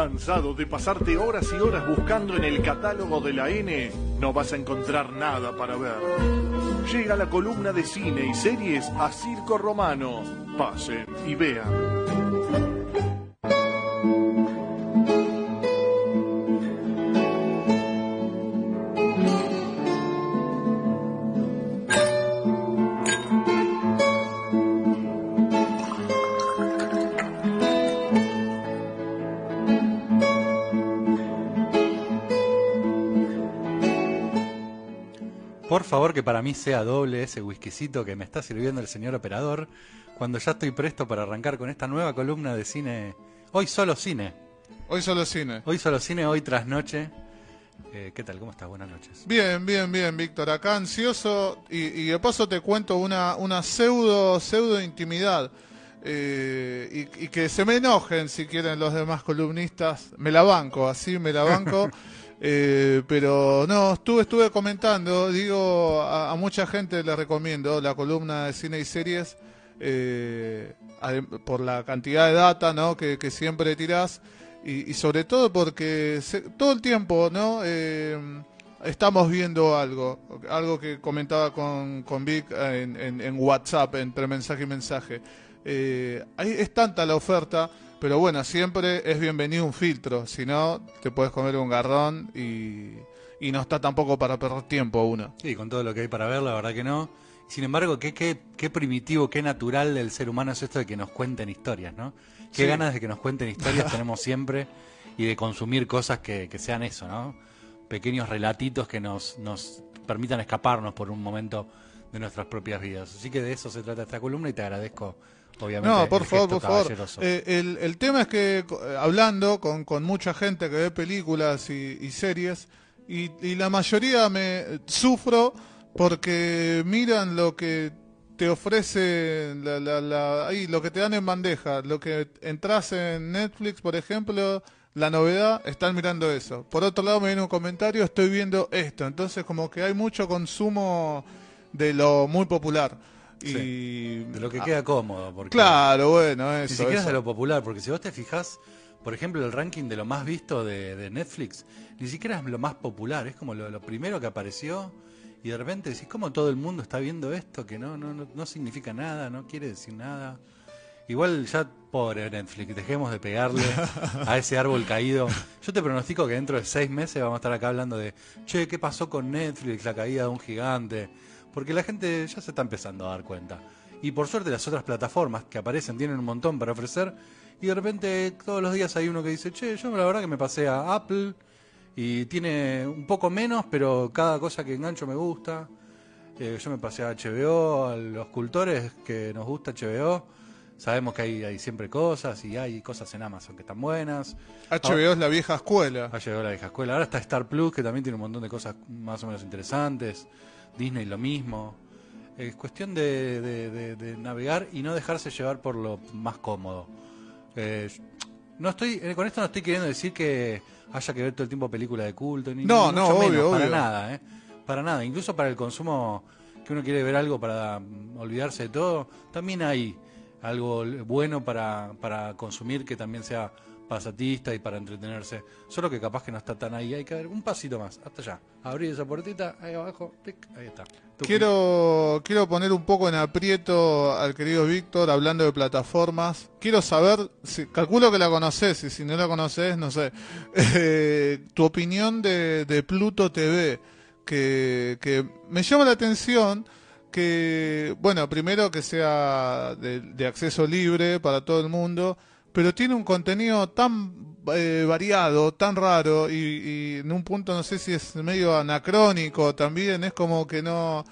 ¿Cansado de pasarte horas y horas buscando en el catálogo de la N? No vas a encontrar nada para ver. Llega la columna de cine y series a Circo Romano. Pasen y vean. Favor que para mí sea doble ese whiskycito que me está sirviendo el señor operador cuando ya estoy presto para arrancar con esta nueva columna de cine. Hoy solo cine. Hoy solo cine. Hoy solo cine, hoy tras noche. Eh, ¿Qué tal? ¿Cómo estás? Buenas noches. Bien, bien, bien, Víctor. Acá ansioso y, y de paso te cuento una, una pseudo, pseudo intimidad. Eh, y, y que se me enojen si quieren los demás columnistas. Me la banco, así me la banco. Eh, pero no, estuve, estuve comentando, digo, a, a mucha gente le recomiendo la columna de cine y series eh, por la cantidad de data ¿no? que, que siempre tirás y, y sobre todo porque se- todo el tiempo ¿no? Eh, estamos viendo algo, algo que comentaba con, con Vic en, en- en WhatsApp entre mensaje y mensaje. Eh, ahí es tanta la oferta, pero bueno, siempre es bienvenido un filtro, si no te puedes comer un garrón y, y no está tampoco para perder tiempo uno. Sí, con todo lo que hay para ver, la verdad que no. Sin embargo, qué, qué, qué primitivo, qué natural del ser humano es esto de que nos cuenten historias, ¿no? Qué Sí. ganas de que nos cuenten historias tenemos siempre y de consumir cosas que, que sean eso, ¿no? Pequeños relatitos que nos, nos permitan escaparnos por un momento de nuestras propias vidas. Así que de eso se trata esta columna y te agradezco, obviamente. No, por favor, por favor. Eh, el, el tema es que eh, hablando con, con mucha gente que ve películas y, y series, y, y la mayoría me sufro porque miran lo que te ofrece la, la- la- ahí, lo que te dan en bandeja, lo que entras en Netflix, por ejemplo, la novedad, están mirando eso. Por otro lado me viene un comentario, estoy viendo esto. Entonces como que hay mucho consumo de lo muy popular. Y de lo que Ah, queda cómodo. Porque Claro, bueno, Ni eso. siquiera es de lo popular, porque si vos te fijas, por ejemplo, el ranking de lo más visto de, de Netflix, ni siquiera es lo más popular, es como lo, lo primero que apareció y de repente decís, ¿cómo todo el mundo está viendo esto? Que no, no, no, no significa nada, no quiere decir nada. Igual ya, pobre Netflix, dejemos de pegarle a ese árbol caído. Yo te pronostico que dentro de seis meses vamos a estar acá hablando de, che, ¿qué pasó con Netflix? La caída de un gigante. Porque la gente ya se está empezando a dar cuenta. Y por suerte las otras plataformas que aparecen tienen un montón para ofrecer. Y de repente todos los días hay uno que dice, che, yo la verdad que me pasé a Apple y tiene un poco menos, pero cada cosa que engancho me gusta. Eh, yo me pasé a HBO, a los cultores que nos gusta HBO. Sabemos que hay, hay siempre cosas y hay cosas en Amazon que están buenas. HBO es la vieja escuela. Ha llegado la vieja escuela. Ahora está Star Plus, que también tiene un montón de cosas más o menos interesantes. Disney lo mismo. Es cuestión de, de- de- de navegar y no dejarse llevar por lo más cómodo. Eh, no estoy, eh, con esto no estoy queriendo decir que haya que ver todo el tiempo películas de culto, ni, No, ni no, obvio, menos, para nada, ¿eh? Para nada. Incluso para el consumo que uno quiere ver algo para mm, olvidarse de todo, también hay algo bueno para, para consumir que también sea pasatista y para entretenerse. Solo que capaz que no está tan ahí. Hay que ver un pasito más, hasta allá. Abrir esa puertita, ahí abajo, pic, ahí está. Quiero, quiero poner un poco en aprieto al querido Víctor hablando de plataformas. Quiero saber, si, calculo que la conoces y si no la conoces, no sé, Eh, tu opinión de, de Pluto TV, que, que me llama la atención que, bueno, primero que sea de acceso libre para todo el mundo, pero tiene un contenido tan eh, variado, tan raro y, y en un punto no sé si es medio anacrónico también, es como que no,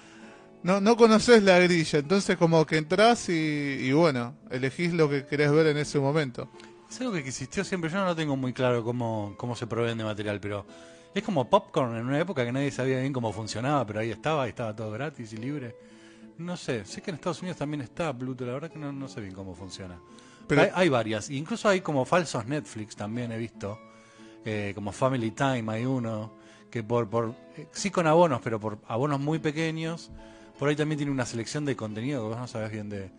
no, no conoces la grilla, entonces como que entras y, bueno, elegís lo que querés ver en ese momento. Es algo que existió siempre. Yo no lo tengo muy claro cómo, cómo se proveen de material, pero es como popcorn en una época que nadie sabía bien cómo funcionaba, pero ahí estaba, y estaba todo gratis y libre. No sé, sé que en Estados Unidos también está Pluto, la verdad que no, no sé bien cómo funciona. Pero- hay, hay varias, incluso hay como falsos Netflix también he visto, eh, como Family Time hay uno, que por, por eh, sí con abonos, pero por abonos muy pequeños, por ahí también tiene una selección de contenido que vos no sabés bien de,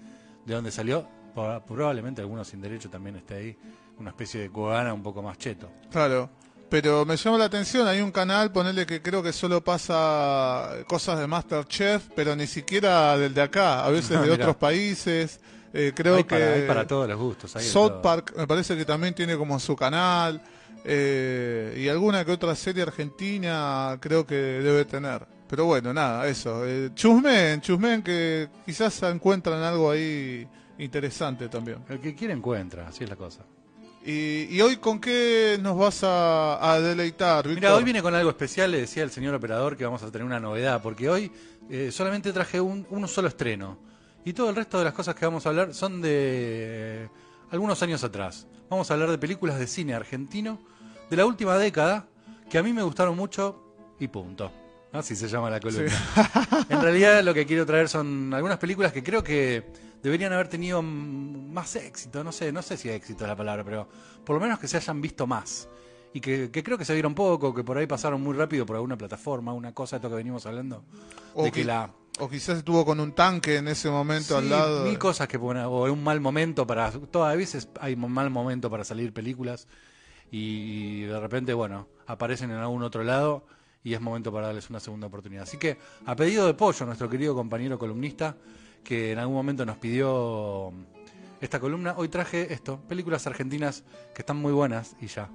de dónde salió. Por- Probablemente algunos sin derecho también esté ahí, una especie de cubana un poco más cheto. Claro. Pero me llama la atención, hay un canal, ponele que creo que solo pasa cosas de Masterchef, pero ni siquiera del de acá, a veces Ah, de otros países. Eh, creo hay, que para, hay para todos los gustos. hay South. Park me parece que también tiene como su canal. eh, y alguna que otra serie argentina creo que debe tener. Pero bueno, nada, eso. Eh, chusmen, chusmen que quizás encuentran algo ahí interesante también. El que quiere encuentra, así es la cosa. Y, y hoy con qué nos vas a, a deleitar, Víctor? Mira, hoy viene con algo especial, le decía el señor operador que vamos a tener una novedad, porque hoy eh, solamente traje un, un solo estreno. Y todo el resto de las cosas que vamos a hablar son de eh, algunos años atrás. Vamos a hablar de películas de cine argentino de la última década que a mí me gustaron mucho y punto. Así se llama la columna. en realidad lo que quiero traer son algunas películas que creo que deberían haber tenido más éxito. No sé, no sé si éxito es la palabra, pero por lo menos que se hayan visto más. Y que, que creo que se vieron poco, que por ahí pasaron muy rápido por alguna plataforma, una cosa de esto que venimos hablando. O de que la, O quizás estuvo con un tanque en ese momento al lado. mil cosas que ponen, o un mal momento para, todas veces hay un mal momento para salir películas y, de repente, bueno, aparecen en algún otro lado y es momento para darles una segunda oportunidad. Así que, a pedido de Pollo, nuestro querido compañero columnista, que en algún momento nos pidió esta columna, hoy traje esto, películas argentinas que están muy buenas y ya.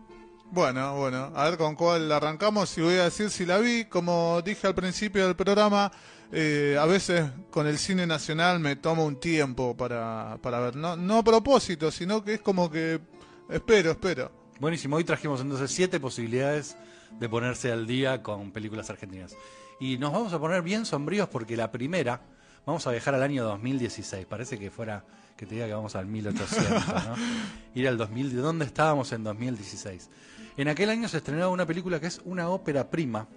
Bueno, bueno, a ver con cuál arrancamos y voy a decir si la vi. Como dije al principio del programa, eh, a veces con el cine nacional me tomo un tiempo para, para ver. No, no a propósito, sino que es como que espero, espero. Buenísimo, hoy trajimos entonces siete posibilidades de ponerse al día con películas argentinas. Y nos vamos a poner bien sombríos porque la primera, vamos a viajar al año 2016, parece que fuera, que te diga que vamos al 1800, ¿no? Ir al 2000, ¿de dónde estábamos en 2016? En aquel año se estrenaba una película que es una ópera prima,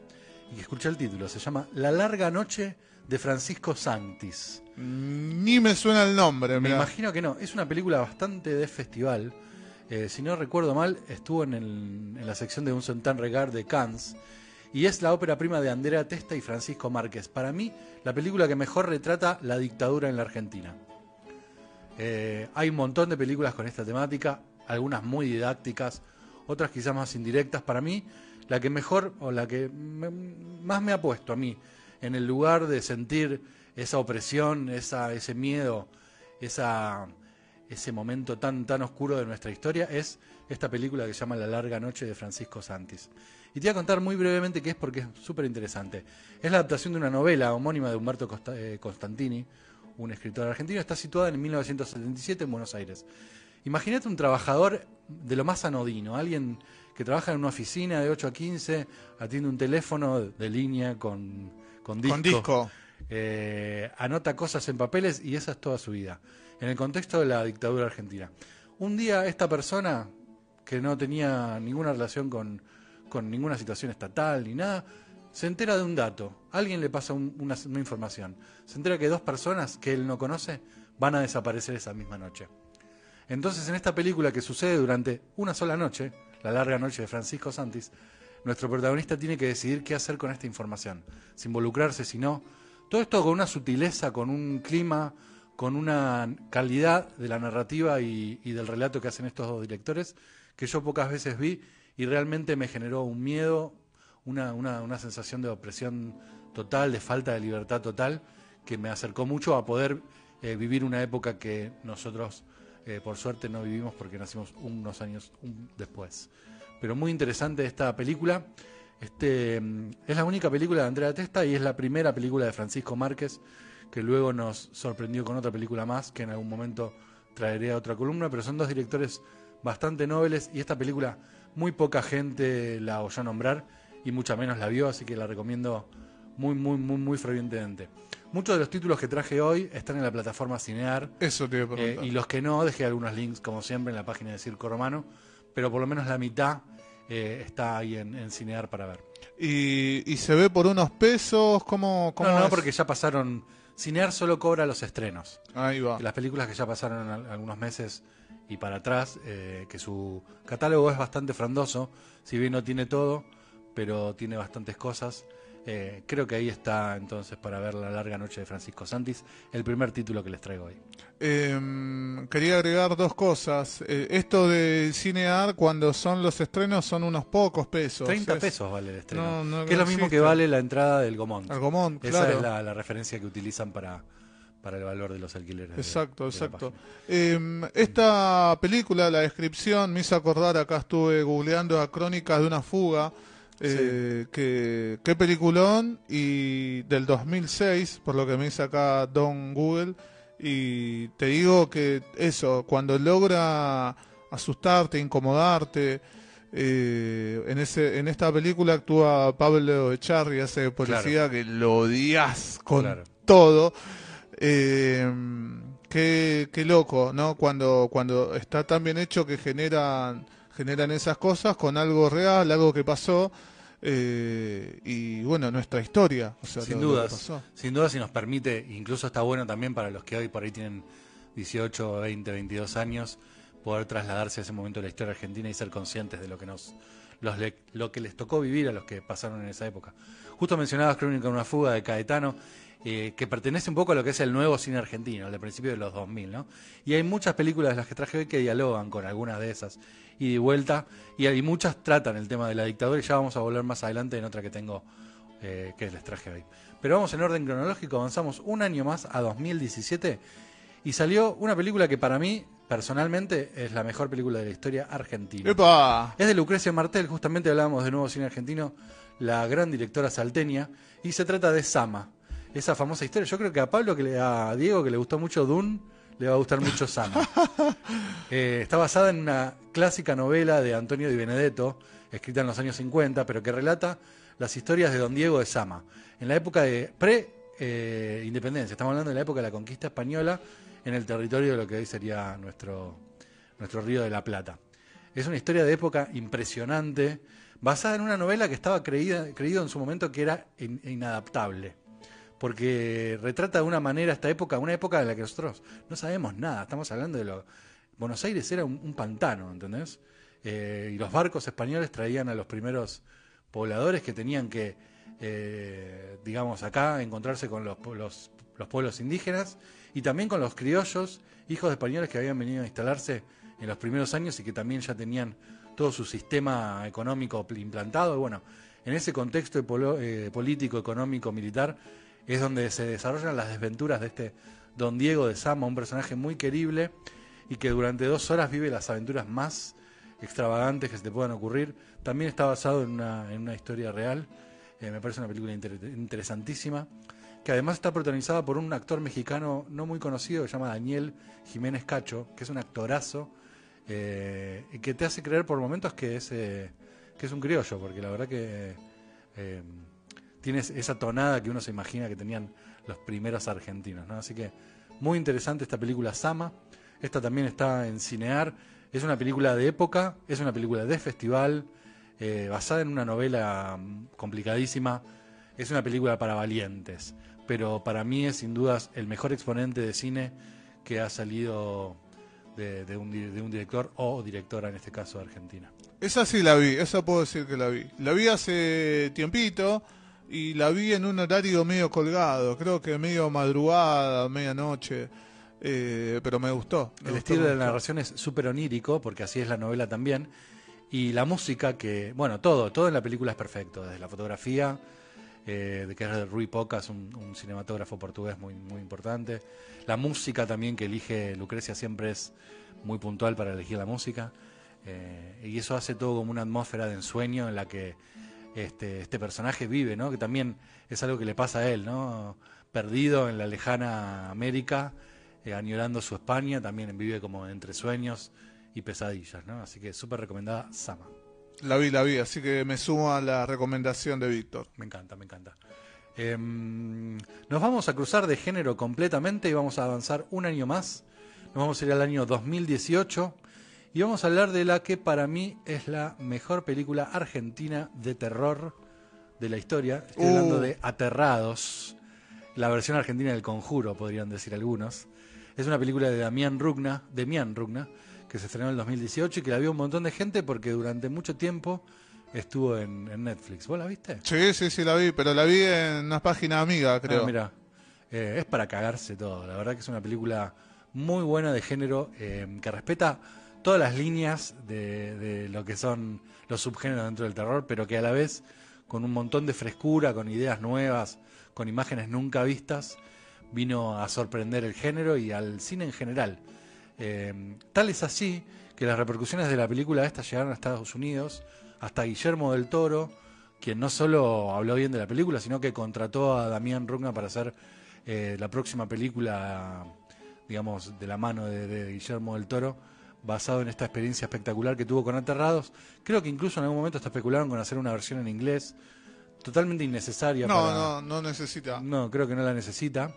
y que escucha el título, se llama La larga noche de Francisco Santis. Ni me suena el nombre, Me mirá. imagino que no. Es una película bastante de festival. Eh, si no recuerdo mal, estuvo en, el- en la sección de Un Centán Regard de Cannes. Y es la ópera prima de Andrea Testa y Francisco Márquez. Para mí, la película que mejor retrata la dictadura en la Argentina. Eh, hay un montón de películas con esta temática, algunas muy didácticas, otras quizás más indirectas. Para mí, la que mejor o la que más me ha puesto a mí en el lugar de sentir esa opresión, esa, ese miedo, esa, ese momento tan, tan oscuro de nuestra historia es esta película que se llama La larga noche de Francisco Santis. Y te voy a contar muy brevemente qué es porque es súper interesante. Es la adaptación de una novela homónima de Humberto eh, Constantini, un escritor argentino, está situada en 1977 en Buenos Aires. Imagínate un trabajador de lo más anodino, alguien que trabaja en una oficina de 8 a 15, atiende un teléfono de línea con, con disco, Con disco. eh, anota cosas en papeles y esa es toda su vida, en el contexto de la dictadura argentina. Un día esta persona, que no tenía ninguna relación con, con ninguna situación estatal ni nada, se entera de un dato, alguien le pasa un- una, una información, se entera que dos personas que él no conoce van a desaparecer esa misma noche. Entonces en esta película que sucede durante una sola noche, la larga noche de Francisco Santis, nuestro protagonista tiene que decidir qué hacer con esta información, si involucrarse, si no. Todo esto con una sutileza, con un clima, con una calidad de la narrativa y, del relato que hacen estos dos directores que yo pocas veces vi y realmente me generó un miedo, una sensación de opresión total, de falta de libertad total, que me acercó mucho a poder eh, vivir una época que nosotros, eh, por suerte, no vivimos porque nacimos unos años después. Pero muy interesante esta película. Este, mm, es la única película de Andrea Testa y es la primera película de Francisco Márquez, que luego nos sorprendió con otra película más, que en algún momento traeré a otra columna, pero son dos directores bastante nobles y esta película muy poca gente la oyó nombrar y mucha menos la vio, así que la recomiendo muy, muy, muy, muy fervientemente. Muchos de los títulos que traje hoy están en la plataforma Cinear Eso te a eh, y los que no, dejé algunos links, como siempre, en la página de Circo Romano, pero por lo menos la mitad eh, está ahí en, en Cinear para ver. y, y se ve por unos pesos, ¿cómo, cómo No, no, es? porque ya pasaron. Cinear solo cobra los estrenos. Ahí va. Las películas que ya pasaron al- algunos meses y para atrás, eh, que su catálogo es bastante frondoso, si bien no tiene todo, pero tiene bastantes cosas. Eh, creo que ahí está entonces para ver La larga noche de Francisco Santis, el primer título que les traigo hoy. Em, quería agregar dos cosas. Eh, esto de cinear, cuando son los estrenos, son unos pocos pesos. 30 Es- pesos vale el estreno. No, no, que es lo mismo que vale la entrada del Gomont. Al Gomont, Esa claro. es la, la referencia que utilizan para, para el valor de los alquileres. Exacto, de exacto. Em, esta película, la descripción, me hizo acordar, acá estuve googleando a Crónicas de una fuga, eh, que, qué peliculón, y del 2006, por lo que me dice acá Don Google, y te digo que eso, cuando logra asustarte, incomodarte, eh, en ese en esta película actúa Pablo Echarri, hace policía que lo odias con Claro. todo. Eh, qué, qué loco, ¿no? Cuando, cuando está tan bien hecho que generan, generan esas cosas con algo real, algo que pasó. eh, y bueno, nuestra historia. O sea, Sin pasó. sin dudas si nos permite, incluso está bueno también para los que hoy por ahí tienen 18, 20, 22 años, poder trasladarse a ese momento de la historia argentina y ser conscientes de lo que nos los le- lo que les tocó vivir a los que pasaron en esa época. Justo mencionabas Crónica de una fuga de Caetano, eh, que pertenece un poco a lo que es el nuevo cine argentino, el de principios de los 2000, ¿no? Y hay muchas películas de las que traje hoy que dialogan con algunas de esas y de vuelta, y hay muchas tratan el tema de la dictadura y ya vamos a volver más adelante en otra que tengo eh, que les traje hoy. Pero vamos en orden cronológico, avanzamos un año más a 2017 y salió una película que para mí, personalmente, es la mejor película de la historia argentina. ¡Epa! Es de Lucrecia Martel, justamente hablábamos de nuevo cine argentino, la gran directora salteña, y se trata de Sama, esa famosa historia. Yo creo que a Pablo, que le, a Diego, que le gustó mucho Dune, le va a gustar mucho Sama. Eh, está basada en una clásica novela de Antonio Di Benedetto, escrita en los años 50, pero que relata las historias de Don Diego de Sama, en la época de pre-independencia. Estamos hablando de la época de la conquista española en el territorio de lo que hoy sería nuestro, nuestro río de la Plata. Es una historia de época impresionante, basada en una novela que estaba creída, creído en su momento que era in- inadaptable. Porque retrata de una manera esta época, una época de la que nosotros no sabemos nada. Estamos hablando de lo. Buenos Aires era un, pantano, ¿entendés? Eh, y los barcos españoles traían a los primeros pobladores que tenían que, eh, digamos, acá encontrarse con los, los, los pueblos indígenas y también con los criollos, hijos de españoles que habían venido a instalarse en los primeros años y que también ya tenían todo su sistema económico pl- implantado. Y bueno, en ese contexto de polo- eh, político, económico, militar, es donde se desarrollan las desventuras de este Don Diego de Sama, un personaje muy querible y que durante dos horas vive las aventuras más extravagantes que se te puedan ocurrir. También está basado en una, en una historia real. Eh, me parece una película inter- interesantísima, que además está protagonizada por un actor mexicano no muy conocido que se llama Daniel Jiménez Cacho, que es un actorazo eh, y que te hace creer por momentos que es, eh, que es un criollo, porque la verdad que tiene esa tonada que uno se imagina que tenían los primeros argentinos. ¿no? Así que muy interesante esta película Sama. Esta también está en Cinear. Es una película de época, es una película de festival, eh, basada en una novela mm, complicadísima. Es una película para valientes, pero para mí es sin dudas el mejor exponente de cine que ha salido de, de un, de un director o directora, en este caso argentina. Esa sí la vi, esa puedo decir que la vi. La vi hace tiempito y la vi en un horario medio colgado, creo que medio madrugada, medianoche, eh, pero me gustó. me El gustó, estilo de la narración es súper onírico, porque así es la novela también. Y la música, que, bueno, todo, todo en la película es perfecto, desde la fotografía, eh, de que es de Rui Pocas, un, un cinematógrafo portugués muy, muy importante. La música también que elige Lucrecia siempre es muy puntual para elegir la música. eh, y eso hace todo como una atmósfera de ensueño en la que este, este personaje vive, ¿no? Que también es algo que le pasa a él, ¿no? Perdido en la lejana América, eh, añorando su España, también vive como entre sueños y pesadillas, ¿no? Así que súper recomendada Sama. La vi, la vi, así que me sumo a la recomendación de Víctor. Me encanta, me encanta. Em, nos vamos a cruzar de género completamente y vamos a avanzar un año más. Nos vamos a ir al año 2018 y vamos a hablar de la que para mí es la mejor película argentina de terror de la historia. Estoy Uh. hablando de Aterrados, la versión argentina del Conjuro, podrían decir algunos. Es una película de Damián Rugna, Demián Rugna, que se estrenó en el 2018 y que la vio un montón de gente porque durante mucho tiempo estuvo en, en Netflix. ¿Vos la viste? Sí, sí, sí, la vi, pero la vi en una página amiga, creo. Ah, mira, eh, es para cagarse todo. La verdad que es una película muy buena de género eh, que respeta todas las líneas de, lo que son los subgéneros dentro del terror, pero que a la vez con un montón de frescura, con ideas nuevas, con imágenes nunca vistas, vino a sorprender el género y al cine en general. Eh, tal es así que las repercusiones de la película esta llegaron a Estados Unidos, hasta Guillermo del Toro, quien no solo habló bien de la película, sino que contrató a Damián Rugna para hacer eh, la próxima película, digamos, de la mano de Guillermo del Toro, basado en esta experiencia espectacular que tuvo con Aterrados. Creo que incluso en algún momento hasta especularon con hacer una versión en inglés, totalmente innecesaria. No, para- no, no necesita. no, creo que no la necesita.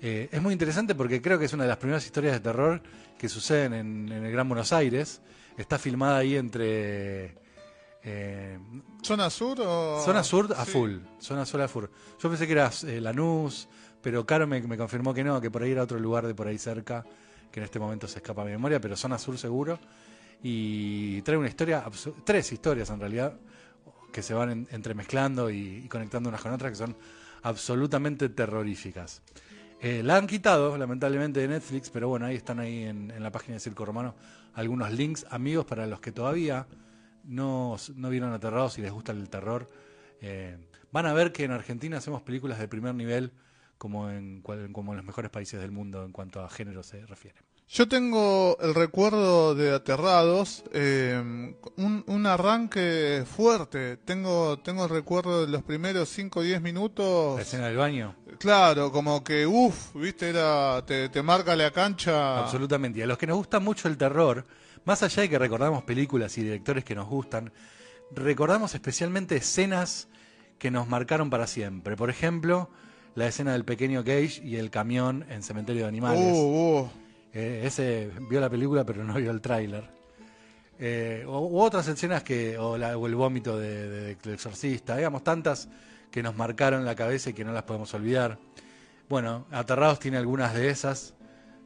Eh, es muy interesante porque creo que es una de las primeras historias de terror que suceden en, en el Gran Buenos Aires. Está filmada ahí entre... eh, ¿Zona sur o...? zona sur a Sí. full. Zona sur a full. Yo pensé que era eh, Lanús, pero Caro me, me confirmó que no, que por ahí era otro lugar de por ahí cerca, que en este momento se escapa mi memoria, pero zona sur seguro. Y trae una historia, tres historias en realidad, que se van en- entremezclando y, conectando unas con otras, que son absolutamente terroríficas. Eh, la han quitado, lamentablemente, de Netflix, pero bueno, ahí están ahí en, la página de Circo Romano algunos links, amigos, para los que todavía no, no vieron Aterrados y les gusta el terror. eh, van a ver que en Argentina hacemos películas de primer nivel como en, como en los mejores países del mundo en cuanto a género se refiere. Yo tengo el recuerdo de Aterrados, eh, un, un arranque fuerte. Tengo, tengo el recuerdo de los primeros 5 o 10 minutos. La escena del baño, Claro, como que, uff, viste, era, te, te marca la cancha. absolutamente. Y a los que nos gusta mucho el terror, más allá de que recordamos películas y directores que nos gustan, recordamos especialmente escenas que nos marcaron para siempre. Por ejemplo, la escena del pequeño Gage y el camión en Cementerio de Animales. Uh, uh. Eh, ese vio la película pero no vio el tráiler. Eh, o, otras escenas que, o, la- el vómito de, de- del exorcista, digamos, tantas que nos marcaron la cabeza y que no las podemos olvidar. Bueno, Aterrados tiene algunas de esas,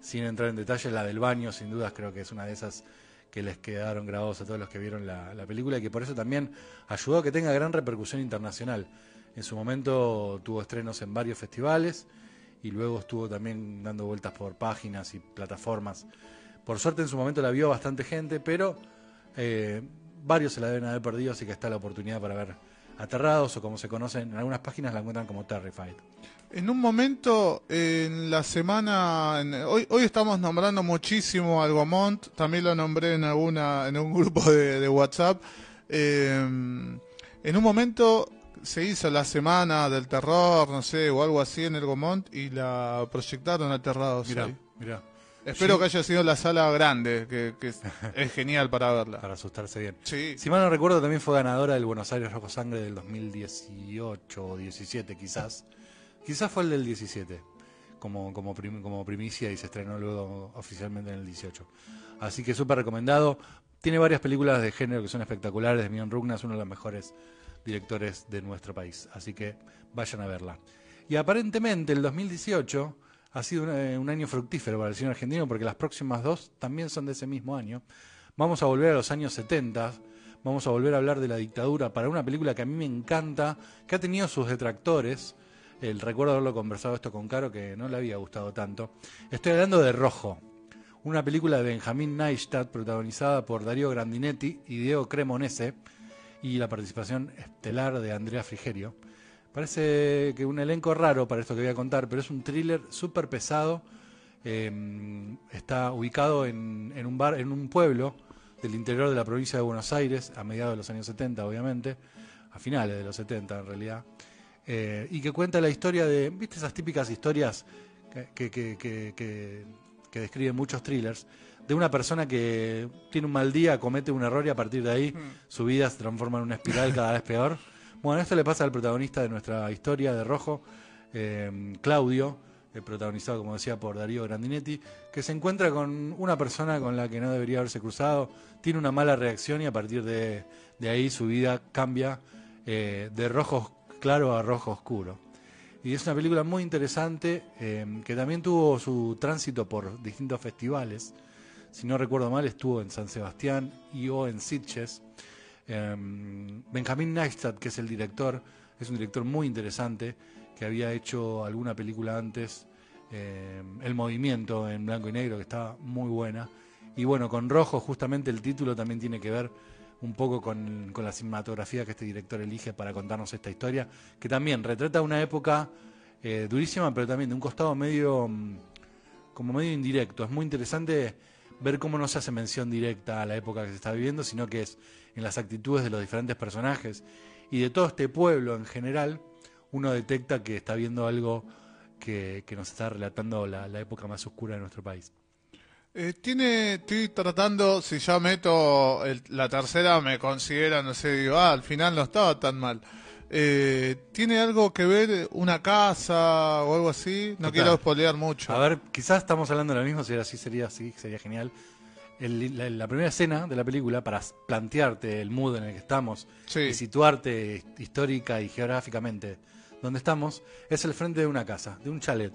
sin entrar en detalle, la del baño, sin dudas creo que es una de esas que les quedaron grabados a todos los que vieron la, la película y que por eso también ayudó a que tenga gran repercusión internacional. En su momento tuvo estrenos en varios festivales y luego estuvo también dando vueltas por páginas y plataformas. Por suerte en su momento la vio bastante gente, pero eh, varios se la deben haber perdido, así que está la oportunidad para ver Aterrados o como se conocen, en algunas páginas la encuentran como Terrified. En un momento, en la semana, en- hoy, hoy estamos nombrando muchísimo al Gomont, también lo nombré en alguna, en un grupo de, de WhatsApp. Eh, en un momento se hizo la semana del terror, no sé, o algo así en el Gomont y la proyectaron aterrados. Mira, ahí. mira, Espero Sí. que haya sido la sala grande, que, que es, es genial para verla. para asustarse bien. Sí, Si mal no recuerdo, también fue ganadora del Buenos Aires Rojo Sangre del 2018 o 17 quizás. Quizás fue el del 17 como, como, prim- como primicia y se estrenó luego oficialmente en el 18. Así que súper recomendado. Tiene varias películas de género que son espectaculares. Demian Rugna es uno de los mejores directores de nuestro país. Así que vayan a verla. Y aparentemente el 2018 ha sido un, eh, un año fructífero para el cine argentino porque las próximas dos también son de ese mismo año. Vamos a volver a los años 70, vamos a volver a hablar de la dictadura para una película que a mí me encanta, que ha tenido sus detractores. El recuerdo haberlo conversado esto con Caro que no le había gustado tanto. Estoy hablando de Rojo, una película de Benjamín Neistat protagonizada por Darío Grandinetti y Diego Cremonese y la participación estelar de Andrea Frigerio. Parece que un elenco raro para esto que voy a contar, pero es un thriller súper pesado. Eh, está ubicado en, en un bar, en un pueblo del interior de la provincia de Buenos Aires, a mediados de los años 70, obviamente, a finales de los 70 en realidad, eh, y que cuenta la historia de, ¿viste esas típicas historias que, que- que- que describen muchos thrillers? De una persona que tiene un mal día, comete un error y a partir de ahí su vida se transforma en una espiral cada vez peor. Bueno, esto le pasa al protagonista de nuestra historia de Rojo, eh, Claudio, eh, protagonizado, como decía, por Darío Grandinetti, que se encuentra con una persona con la que no debería haberse cruzado, tiene una mala reacción y a partir de, de ahí su vida cambia eh, de rojo claro a rojo oscuro. Y es una película muy interesante eh, que también tuvo su tránsito por distintos festivales. Si no recuerdo mal, estuvo en San Sebastián y o en Sitges. Em, Benjamin Neistat, que es el director, es un director muy interesante, que había hecho alguna película antes, em, El Movimiento en blanco y negro, que estaba muy buena. Y bueno, con Rojo justamente el título también tiene que ver un poco con, con la cinematografía que este director elige para contarnos esta historia, que también retrata una época eh, durísima, pero también de un costado medio, mm, como medio indirecto. Es muy interesante ver cómo no se hace mención directa a la época que se está viviendo, sino que es en las actitudes de los diferentes personajes y de todo este pueblo en general, uno detecta que está viendo algo que, que nos está relatando la, la época más oscura de nuestro país. Eh, tiene, estoy tratando, si ya meto el- la tercera, me considera, no sé, digo, ah, al final no estaba tan mal. Eh, ¿Tiene algo que ver una casa o algo así? No Total. quiero spoilear mucho. A ver, quizás estamos hablando de lo mismo, si era así sería así, sería genial. El- la, la primera escena de la película, para plantearte el mood en el que estamos Sí. y situarte histórica y geográficamente donde estamos, es el frente de una casa, de un chalet.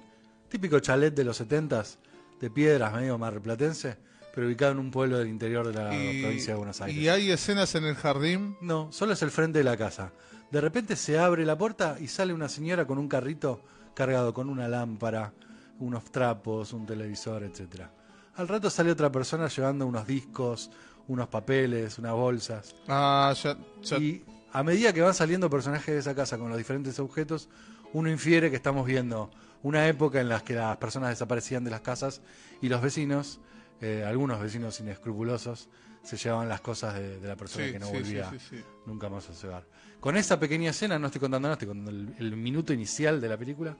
Típico chalet de los setentas, de piedras, medio marplatense, pero ubicado en un pueblo del interior de la provincia de Buenos Aires. y hay escenas en el jardín. No, solo es el frente de la casa. De repente se abre la puerta y sale una señora con un carrito cargado con una lámpara, unos trapos, un televisor, etcétera. Al rato sale otra persona llevando unos discos, unos papeles, unas bolsas. Ah, ya, ya- Y a medida que van saliendo personajes de esa casa con los diferentes objetos, uno infiere que estamos viendo una época en la que las personas desaparecían de las casas y los vecinos, eh, algunos vecinos inescrupulosos, se llevaban las cosas de, de la persona sí, que no sí, volvía sí, nunca más a su hogar. Con esa pequeña escena, no estoy contando nada, estoy contando el, el minuto inicial de la película.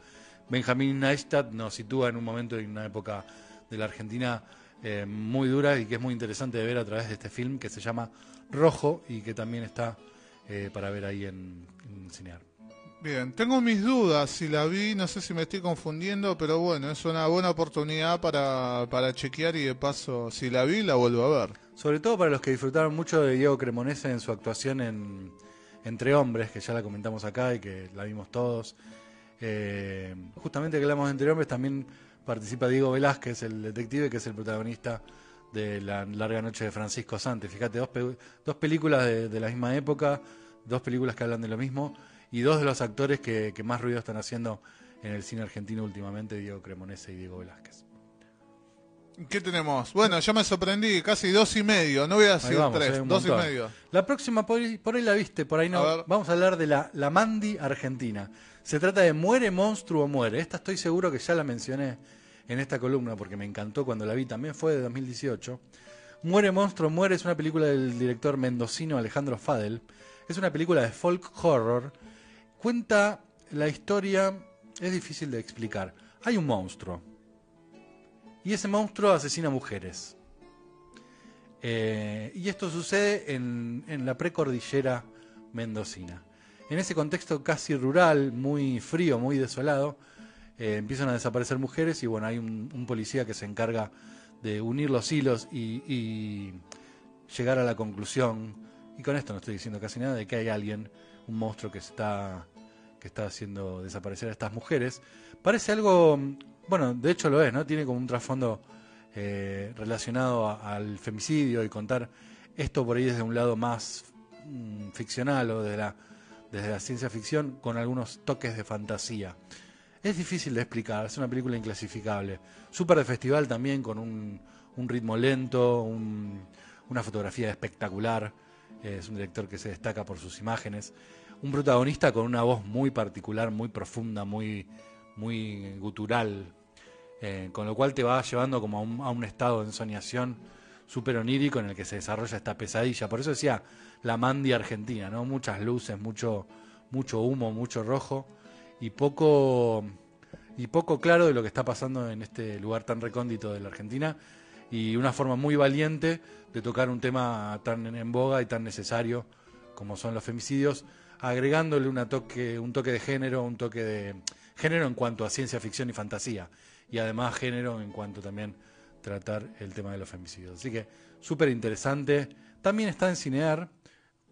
Benjamín Neistat nos sitúa en un momento en una época de la Argentina eh, muy dura y que es muy interesante de ver a través de este film que se llama Rojo y que también está eh, para ver ahí en, en Cinear. Bien, tengo mis dudas si la vi, no sé si me estoy confundiendo, pero bueno, es una buena oportunidad para, para chequear y de paso, si la vi, la vuelvo a ver. Sobre todo para los que disfrutaron mucho de Diego Cremonese en su actuación en Entre Hombres, que ya la comentamos acá y que la vimos todos. Eh, justamente que hablamos de Entre Hombres, también participa Diego Velázquez, el detective, que es el protagonista de La Larga Noche de Francisco Santos. Fíjate, dos, pe- dos películas de, de la misma época, dos películas que hablan de lo mismo, y dos de los actores que, que más ruido están haciendo en el cine argentino últimamente, Diego Cremonese y Diego Velázquez. ¿Qué tenemos? Bueno, ya me sorprendí, casi dos y medio, no voy a decir vamos, tres, dos y medio. La próxima, por ahí, por ahí la viste, por ahí no. A. Vamos a hablar de la, la Mandi Argentina. Se trata de Muere, Monstruo, Muere. Esta estoy seguro que ya la mencioné en esta columna porque me encantó cuando la vi. También fue de 2018. Muere, Monstruo, Muere es una película del director mendocino Alejandro Fadel. Es una película de folk horror. Cuenta la historia, es difícil de explicar. Hay un monstruo. Y ese monstruo asesina mujeres. Eh, y esto sucede en, en la precordillera mendocina. En ese contexto casi rural, muy frío, muy desolado, eh, empiezan a desaparecer mujeres y bueno, hay un, policía que se encarga de unir los hilos y, y llegar a la conclusión, y con esto no estoy diciendo casi nada, de que hay alguien, un monstruo que está, que está haciendo desaparecer a estas mujeres. Parece algo, bueno, de hecho lo es, ¿no? Tiene como un trasfondo eh, relacionado al femicidio y contar esto por ahí desde un lado más mm, ficcional o de la, desde la ciencia ficción con algunos toques de fantasía. Es difícil de explicar, es una película inclasificable. Súper de festival también, con un, un ritmo lento, un- una fotografía espectacular. Es un director que se destaca por sus imágenes. Un protagonista con una voz muy particular, muy profunda, muy, muy gutural. eh, con lo cual te va llevando como a un, estado de ensoñación súper onírico en el que se desarrolla esta pesadilla. Por eso decía la Mandy argentina, ¿no? Muchas luces, mucho, mucho humo, mucho rojo y poco y poco claro de lo que está pasando en este lugar tan recóndito de la Argentina y una forma muy valiente de tocar un tema tan en boga y tan necesario como son los femicidios, agregándole un toque de género, un toque de género en cuanto a ciencia ficción y fantasía y además género en cuanto también tratar el tema de los femicidios. Así que súper interesante. También está en Cinear.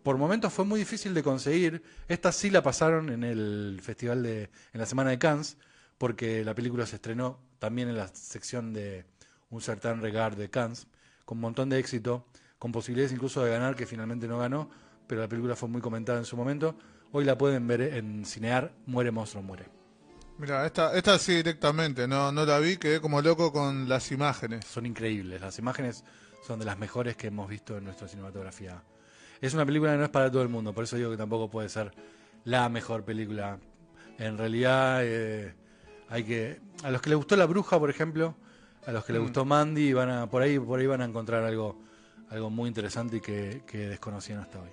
Por momentos fue muy difícil de conseguir. Esta sí la pasaron en el festival de, en la semana de Cannes, porque la película se estrenó también en la sección de un certain regard de Cannes, con un montón de éxito, con posibilidades incluso de ganar, que finalmente no ganó, pero la película fue muy comentada en su momento. Hoy la pueden ver en Cinear, Muere Monstruo Muere. Mira, esta, esta sí directamente, no, no la vi, quedé como loco con las imágenes. Son increíbles, las imágenes son de las mejores que hemos visto en nuestra cinematografía. Es una película que no es para todo el mundo, por eso digo que tampoco puede ser la mejor película. En realidad, eh, hay que. A los que les gustó La Bruja, por ejemplo, a los que les Mm. gustó Mandy, van a, por ahí, por ahí van a encontrar algo, algo muy interesante y que, que desconocían hasta hoy.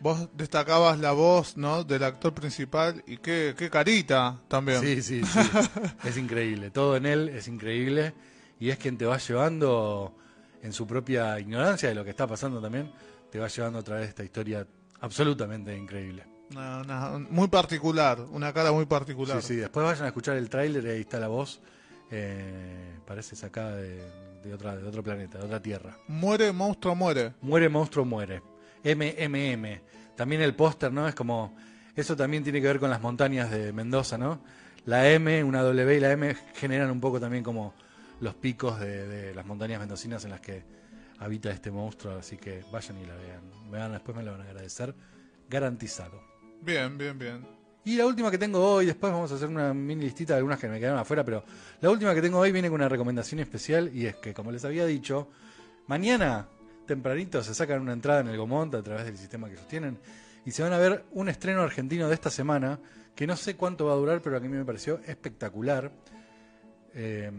Vos destacabas la voz, ¿no? Del actor principal y qué, qué carita también. Sí, sí, sí. es increíble. Todo en él es increíble y es quien te va llevando en su propia ignorancia de lo que está pasando también, te va llevando a través de esta historia absolutamente increíble. Una- una- muy particular, una cara muy particular. Sí, sí. Después vayan a escuchar el tráiler y ahí está la voz. Eh, parece sacada de, de otra, de otro planeta, de otra tierra. Muere, monstruo, muere. Muere, monstruo, muere. MMM. También el póster, ¿no? Es como. Eso también tiene que ver con las montañas de Mendoza, ¿no? La M, una W y la M generan un poco también como los picos de, de las montañas mendocinas en las que habita este monstruo. Así que vayan y la vean. Me van, después me lo van a agradecer. Garantizado. Bien, bien, bien. Y la última que tengo hoy, después vamos a hacer una mini listita de algunas que me quedaron afuera, pero la última que tengo hoy viene con una recomendación especial y es que, como les había dicho, mañana tempranito se sacan una entrada en el Gomont a través del sistema que sostienen y se van a ver un estreno argentino de esta semana que no sé cuánto va a durar, pero a mí me pareció espectacular. Eh,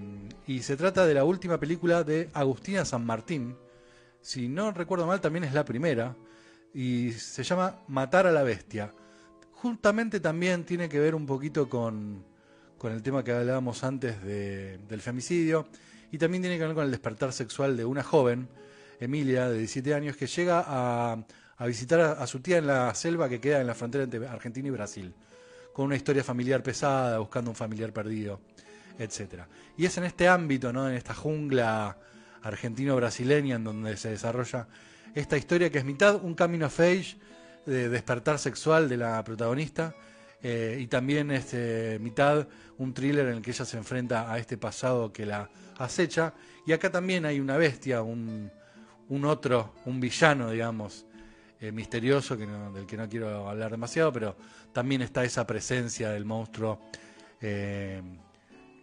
y se trata de la última película de Agustina San Martín. Si no recuerdo mal, también es la primera. Y se llama Matar a la Bestia. Justamente también tiene que ver un poquito con, con el tema que hablábamos antes de- del femicidio. Y también tiene que ver con el despertar sexual de una joven, Emilia, de 17 años, que llega a, a visitar a, a su tía en la selva que queda en la frontera entre Argentina y Brasil. Con una historia familiar pesada, buscando un familiar perdido etcétera. Y es en este ámbito, ¿no? en esta jungla argentino-brasileña en donde se desarrolla esta historia que es mitad un camino of age de despertar sexual de la protagonista eh, y también este, mitad un thriller en el que ella se enfrenta a este pasado que la acecha y acá también hay una bestia, un, un otro, un villano, digamos, eh, misterioso que no- del que no quiero hablar demasiado, pero también está esa presencia del monstruo eh,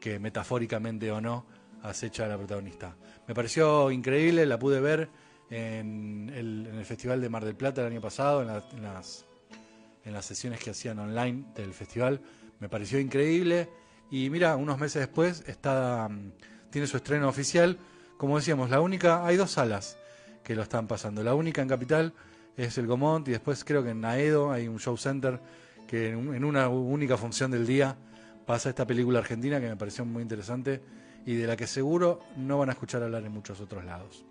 que metafóricamente o no acecha a la protagonista. Me pareció increíble, la pude ver en el, en el Festival de Mar del Plata el año pasado, en, la- en las, en las sesiones que hacían online del festival. Me pareció increíble y mira, unos meses después está, mm, tiene su estreno oficial. Como decíamos, la única, hay dos salas que lo están pasando. La única en Capital es el Gomont y después creo que en Aedo hay un show center que en, un- en una única función del día pasa esta película argentina que me pareció muy interesante y de la que seguro no van a escuchar hablar en muchos otros lados.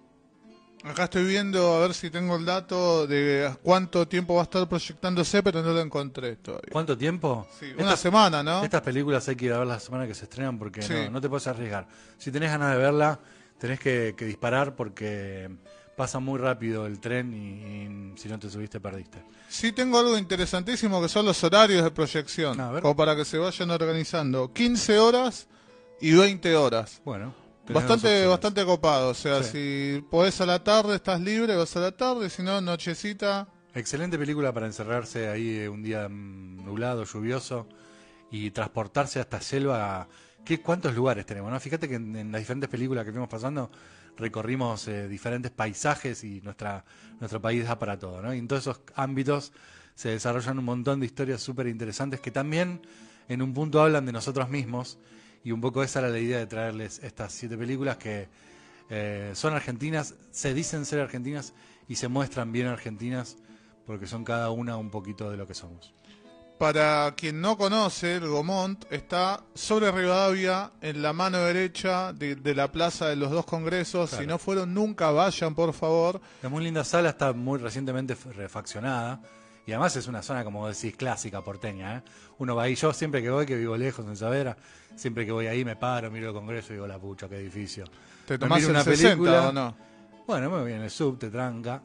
Acá estoy viendo a ver si tengo el dato de cuánto tiempo va a estar proyectándose, pero no lo encontré todavía. ¿Cuánto tiempo? Sí, una Estas- semana, ¿no? Estas películas hay que ir a ver la semana que se estrenan porque Sí. no, no te puedes arriesgar. Si tenés ganas de verla, tenés que, que disparar porque pasa muy rápido el tren y, y si no te subiste perdiste. Sí tengo algo interesantísimo que son los horarios de proyección, como para que se vayan organizando. 15 horas y 20 horas. Bueno, Bastante, bastante copado, o sea, Sí. si podés a la tarde, estás libre, vas a la tarde, si no, nochecita. Excelente película para encerrarse ahí eh, un día mm, nublado, lluvioso y transportarse a esta selva. ¿Qué, ¿Cuántos lugares tenemos? No? Fíjate que en, en las diferentes películas que fuimos pasando recorrimos eh, diferentes paisajes y nuestra, nuestro país da para todo. Y en todos esos ámbitos se desarrollan un montón de historias súper interesantes que también en un punto hablan de nosotros mismos. Y un poco esa era la idea de traerles estas siete películas que eh, son argentinas, se dicen ser argentinas y se muestran bien argentinas porque son cada una un poquito de lo que somos. Para quien no conoce, el Gomont está sobre Rivadavia, en la mano derecha de, de la Plaza de los Dos Congresos. Claro. Si no fueron nunca, vayan, por favor. Es muy linda sala, está muy recientemente refaccionada y además es una zona, como decís, clásica porteña. ¿eh? Uno va ahí, yo siempre que voy, que vivo lejos en Savera, siempre que voy ahí me paro, miro el Congreso y digo, la pucha, qué edificio. ¿Te tomás una 60 película. o no? Bueno, me voy en el sub, te tranca,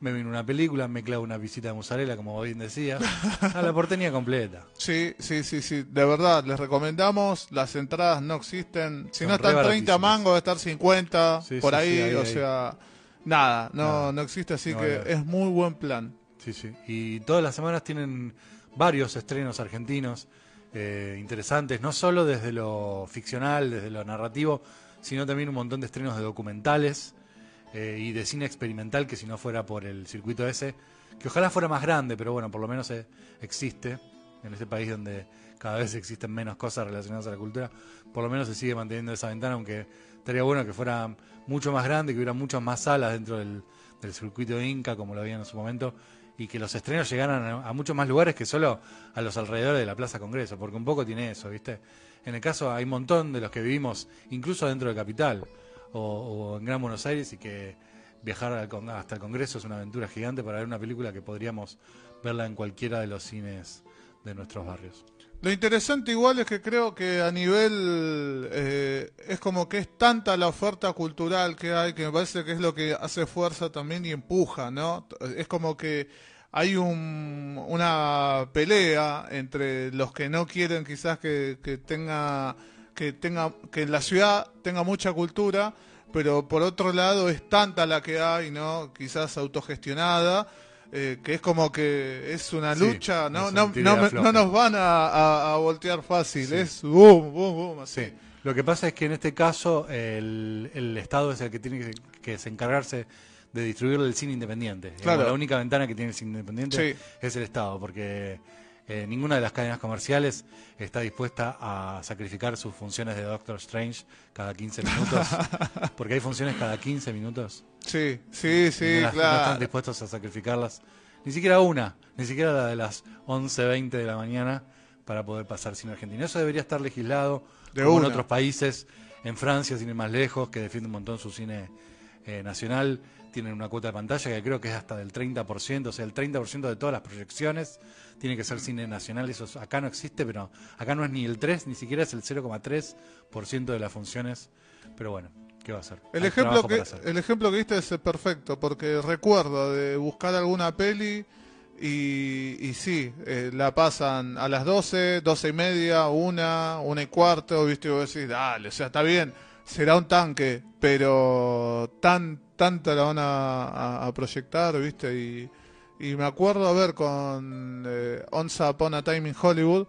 me viene una película, me clavo una visita de mozzarella, como bien decías, a la porteña completa. Sí, sí, sí, sí. De verdad, les recomendamos. Las entradas no existen. Si Son no están re 30 baratísimas. mangos, a estar 50 Sí, por sí, ahí. sí, ahí, o ahí. sea, nada, no, Nada. no existe. Así No que es muy buen plan. Sí, sí. Y todas las semanas tienen varios estrenos argentinos eh, interesantes, no solo desde lo ficcional, desde lo narrativo, sino también un montón de estrenos de documentales eh, y de cine experimental que si no fuera por el circuito ese, que ojalá fuera más grande, pero bueno, por lo menos eh, existe en este país donde cada vez existen menos cosas relacionadas a la cultura, por lo menos se sigue manteniendo esa ventana, aunque estaría bueno que fuera mucho más grande, que hubiera muchas más salas dentro del, del circuito Inca, como lo había en su momento, y que los estrenos llegaran a, muchos más lugares que solo a los alrededores de la Plaza Congreso, porque un poco tiene eso, ¿viste? En el caso hay un montón de los que vivimos incluso dentro de Capital o, en Gran Buenos Aires y que viajar hasta el Congreso es una aventura gigante para ver una película que podríamos verla en cualquiera de los cines de nuestros barrios. Lo interesante igual es que creo que a nivel eh, es como que es tanta la oferta cultural que hay que me parece que es lo que hace fuerza también y empuja, ¿no? Es como que hay un, una pelea entre los que no quieren quizás que tenga que tenga que en la ciudad tenga mucha cultura, pero por otro lado es tanta la que hay, ¿no? Quizás autogestionada eh, que es como que es una lucha, sí, ¿no? No, no, no, nos van a, a, a voltear fácil, sí. es boom, boom, boom. Así. Sí. Lo que pasa es que en este caso el, el Estado es el que tiene que, que encargarse de distribuir el cine independiente. Claro. La única ventana que tiene el cine independiente es el Estado, porque eh, ninguna de las cadenas comerciales está dispuesta a sacrificar sus funciones de Doctor Strange cada 15 minutos, porque hay funciones cada 15 minutos. Sí, sí, sí, no, las- no claro. están dispuestos a sacrificarlas. Ni siquiera una, ni siquiera la de las 11.20 de la mañana para poder pasar cine argentino. Eso debería estar legislado De como en otros países. En Francia, sin ir más lejos, que defiende un montón su cine eh, nacional, tienen una cuota de pantalla que creo que es hasta del 30%, o sea, el 30% de todas las proyecciones tiene que ser cine nacional. Eso es- acá no existe, pero acá no es ni el 3, ni siquiera es el 0,3% de las funciones. Pero bueno, ¿qué va a hacer? El Hay ejemplo, que, hacer. el ejemplo que diste es perfecto, porque recuerdo de buscar alguna peli y, y sí, eh, la pasan a las 12, 12 y media, una, una y cuarto, viste, y vos decís, dale, o sea, está bien, será un tanque, pero tan tanta la van a, a- a proyectar, viste, y, y me acuerdo, a ver, con eh, Once Upon a Time in Hollywood,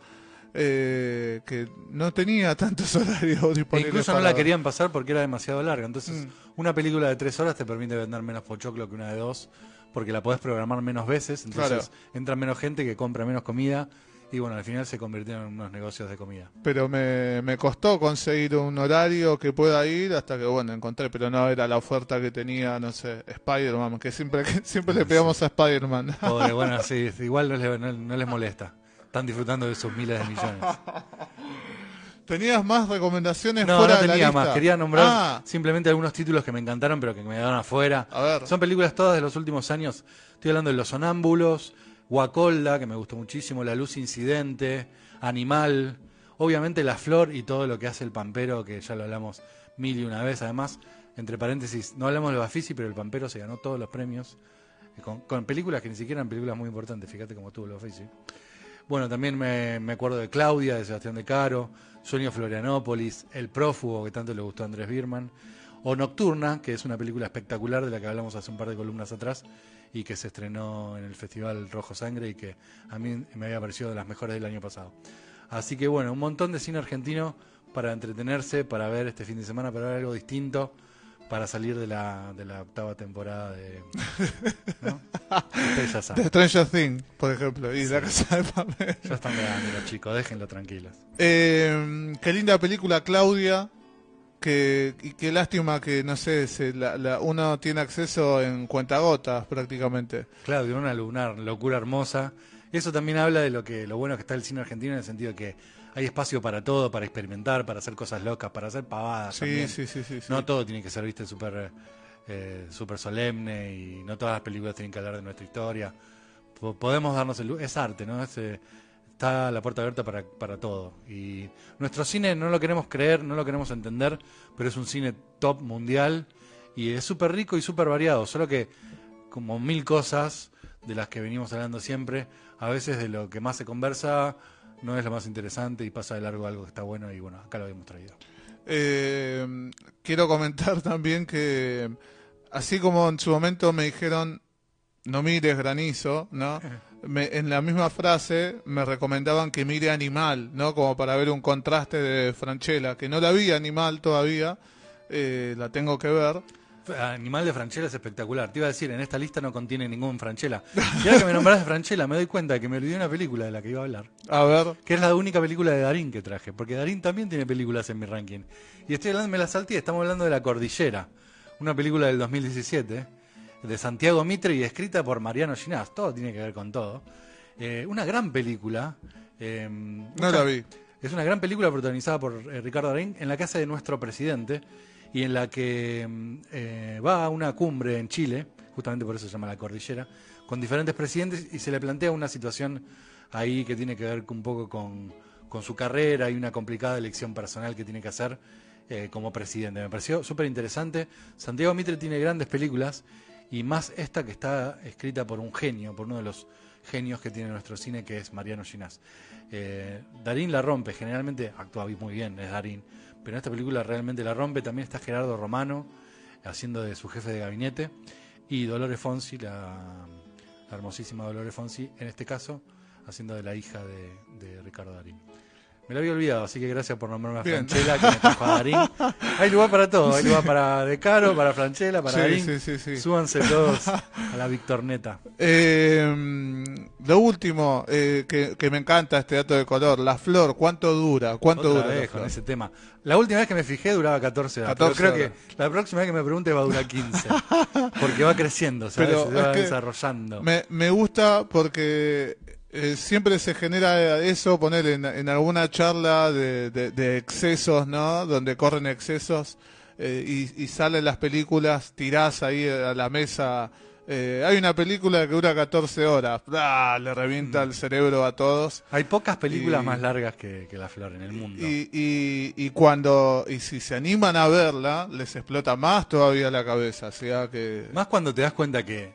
eh, que no tenía tantos horarios E disponibles. incluso no la ver. querían pasar porque era demasiado larga. Entonces, Mm. una película de tres horas te permite vender menos pochoclo que una de dos, porque la podés programar menos veces. Entonces, entra menos gente que compra menos comida. Y bueno, al final se convirtieron en unos negocios de comida. pero me, me costó conseguir un horario que pueda ir hasta que bueno encontré pero no era la oferta que tenía no sé Spider-Man que siempre que siempre le pegamos a Spider-Man Pobre, bueno, sí, igual no les, no- no les molesta. Están disfrutando de sus miles de millones. tenías más recomendaciones No, fuera no de la tenía lista más. Quería nombrar Ah, simplemente algunos títulos que me encantaron, pero que me quedaron afuera. a ver Son películas todas de los últimos años. Estoy hablando de Los Sonámbulos, Guacolda, que me gustó muchísimo, La Luz Incidente, Animal, obviamente La Flor y todo lo que hace el Pampero, que ya lo hablamos mil y una vez. Además, entre paréntesis, no hablamos de Bafisi, pero el Pampero se ganó todos los premios eh, con, películas que ni siquiera eran películas muy importantes. Fíjate cómo tuvo el Bafisi. Bueno, también me, me acuerdo de Claudia, de Sebastián De Caro, Sueño Florianópolis, El Prófugo, que tanto le gustó a Andrés Birman, o Nocturna, que es una película espectacular de la que hablamos hace un par de columnas atrás y que se estrenó en el Festival Rojo Sangre y que a mí me había parecido de las mejores del año pasado. Así que bueno, un montón de cine argentino para entretenerse, para ver este fin de semana, para ver algo distinto, para salir de la, de la octava temporada de... ¿no? De Stranger Things por ejemplo y La Casa de Papel ya están grandes los chicos, déjenlo tranquilos. Eh, qué linda película Claudia que y qué lástima que no sé se, la, la- uno tiene acceso en cuentagotas prácticamente Claro, una lunar, locura hermosa. Eso también habla de lo que lo bueno que está el cine argentino en el sentido de que hay espacio para todo, para experimentar, para hacer cosas locas, para hacer pavadas. sí, también. sí sí sí sí No todo tiene que ser, viste, súper eh, súper solemne y no todas las películas tienen que hablar de nuestra historia. Po- podemos darnos el Es arte, ¿no? Es, eh, está la puerta abierta para, para todo. Y nuestro cine no lo queremos creer, no lo queremos entender, pero es un cine top mundial y es súper rico y súper variado. Solo que, como mil cosas de las que venimos hablando siempre, a veces de lo que más se conversa no es lo más interesante y pasa de largo algo que está bueno y bueno, acá lo habíamos traído. Eh, quiero comentar también que así como en su momento me dijeron no mires granizo, ¿no? Me- en la misma frase me recomendaban que mire Animal, ¿no? Como para ver un contraste de Franchella, que no la vi Animal todavía, eh, la tengo que ver. Animal de Franchella es espectacular. Te iba a decir, en esta lista no contiene ningún Franchella. Y ahora que me nombrás de Franchella, me doy cuenta de que me olvidé una película de la que iba a hablar. A ver, Que es la única película de Darín que traje. Porque Darín también tiene películas en mi ranking. Y estoy hablando, me la salté, estamos hablando de La Cordillera. Una película del 2017. De Santiago Mitre y escrita por Mariano Ginás. Todo tiene que ver con todo. Eh, una gran película. eh, no mucha- la vi. es una gran película protagonizada por eh, Ricardo Darín en la casa de nuestro presidente y en la que mm, eh, va a una cumbre en Chile, justamente por eso se llama la cordillera, con diferentes presidentes y se le plantea una situación ahí que tiene que ver un poco con, con su carrera y una complicada elección personal que tiene que hacer como presidente. Me pareció súper interesante. Santiago Mitre tiene grandes películas y más esta que está escrita por un genio, por uno de los genios que tiene nuestro cine, que es Mariano Ginás. Eh, Darín la rompe, generalmente actúa muy bien, es Darín, pero en esta película realmente la rompe. También está Gerardo Romano haciendo de su jefe de gabinete y Dolores Fonsi, la, hermosísima Dolores Fonsi, en este caso haciendo de la hija de, de Ricardo Darín. Me lo había olvidado, así que gracias por nombrarme a Bien. Franchella, que me Darín. Hay lugar para todo, hay lugar para De Caro, para Franchella, para Sí, Darín. sí, sí, sí. Súbanse todos a la Victorneta. Eh, lo último eh, que, que me encanta este dato de color, la flor, ¿cuánto dura? ¿Cuánto Otra dura? vez con ese tema. La última vez que me fijé duraba 14 horas. 14 pero creo horas. que la próxima vez que me pregunte va a durar 15. Porque va creciendo, ¿sabes? Se va desarrollando. Me, me gusta porque eh, siempre se genera eso, poner en, en alguna charla de, de- de excesos, ¿no? Donde corren excesos eh, y, y salen las películas, tirás ahí a la mesa. eh, hay una película que dura 14 horas, ¡Ah! le revienta Mm. el cerebro a todos. Hay pocas películas y- más largas que, que La Flor en el mundo. Y, y, y cuando, y si se animan a verla, les explota más todavía la cabeza. O sea que. Más cuando te das cuenta que